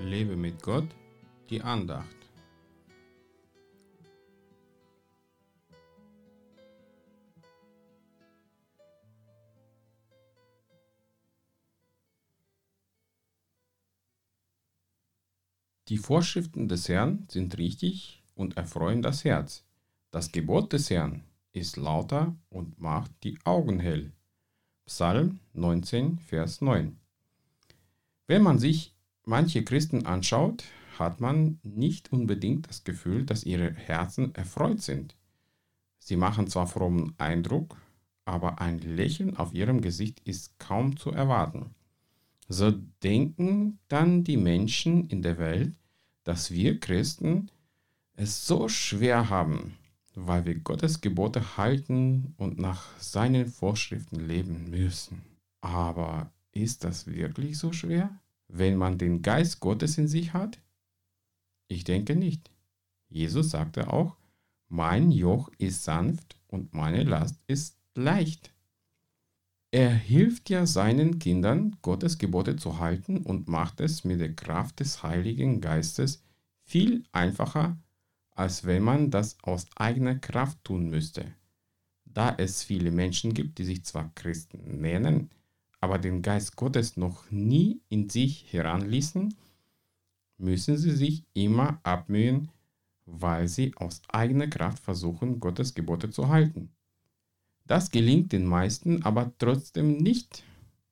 Lebe mit Gott, die Andacht. Die Vorschriften des Herrn sind richtig und erfreuen das Herz. Das Gebot des Herrn ist lauter und macht die Augen hell. Psalm 19, Vers 9. Wenn man sich manche Christen anschaut, hat man nicht unbedingt das Gefühl, dass ihre Herzen erfreut sind. Sie machen zwar frommen Eindruck, aber ein Lächeln auf ihrem Gesicht ist kaum zu erwarten. So denken dann die Menschen in der Welt, dass wir Christen es so schwer haben, weil wir Gottes Gebote halten und nach seinen Vorschriften leben müssen. Aber ist das wirklich so schwer, wenn man den Geist Gottes in sich hat? Ich denke nicht. Jesus sagte auch, mein Joch ist sanft und meine Last ist leicht. Er hilft ja seinen Kindern, Gottes Gebote zu halten und macht es mit der Kraft des Heiligen Geistes viel einfacher, als wenn man das aus eigener Kraft tun müsste. Da es viele Menschen gibt, die sich zwar Christen nennen, aber den Geist Gottes noch nie in sich heranließen, müssen sie sich immer abmühen, weil sie aus eigener Kraft versuchen, Gottes Gebote zu halten. Das gelingt den meisten aber trotzdem nicht.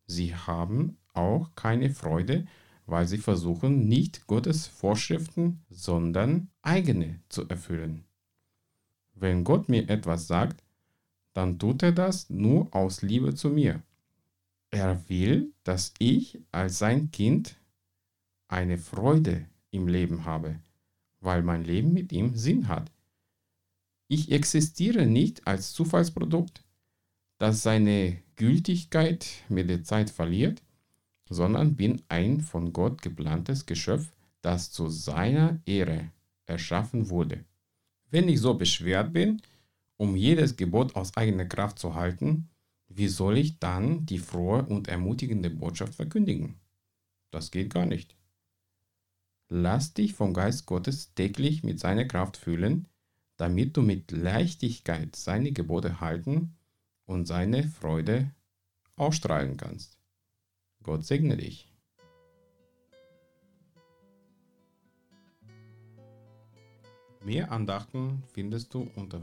Sie haben auch keine Freude, weil sie versuchen, nicht Gottes Vorschriften, sondern eigene zu erfüllen. Wenn Gott mir etwas sagt, dann tut er das nur aus Liebe zu mir. Er will, dass ich als sein Kind eine Freude im Leben habe, weil mein Leben mit ihm Sinn hat. Ich existiere nicht als Zufallsprodukt, das seine Gültigkeit mit der Zeit verliert, sondern bin ein von Gott geplantes Geschöpf, das zu seiner Ehre erschaffen wurde. Wenn ich so beschwert bin, um jedes Gebot aus eigener Kraft zu halten, wie soll ich dann die frohe und ermutigende Botschaft verkündigen? Das geht gar nicht. Lass dich vom Geist Gottes täglich mit seiner Kraft fühlen, damit du mit Leichtigkeit seine Gebote halten und seine Freude ausstrahlen kannst. Gott segne dich. Mehr Andachten findest du unter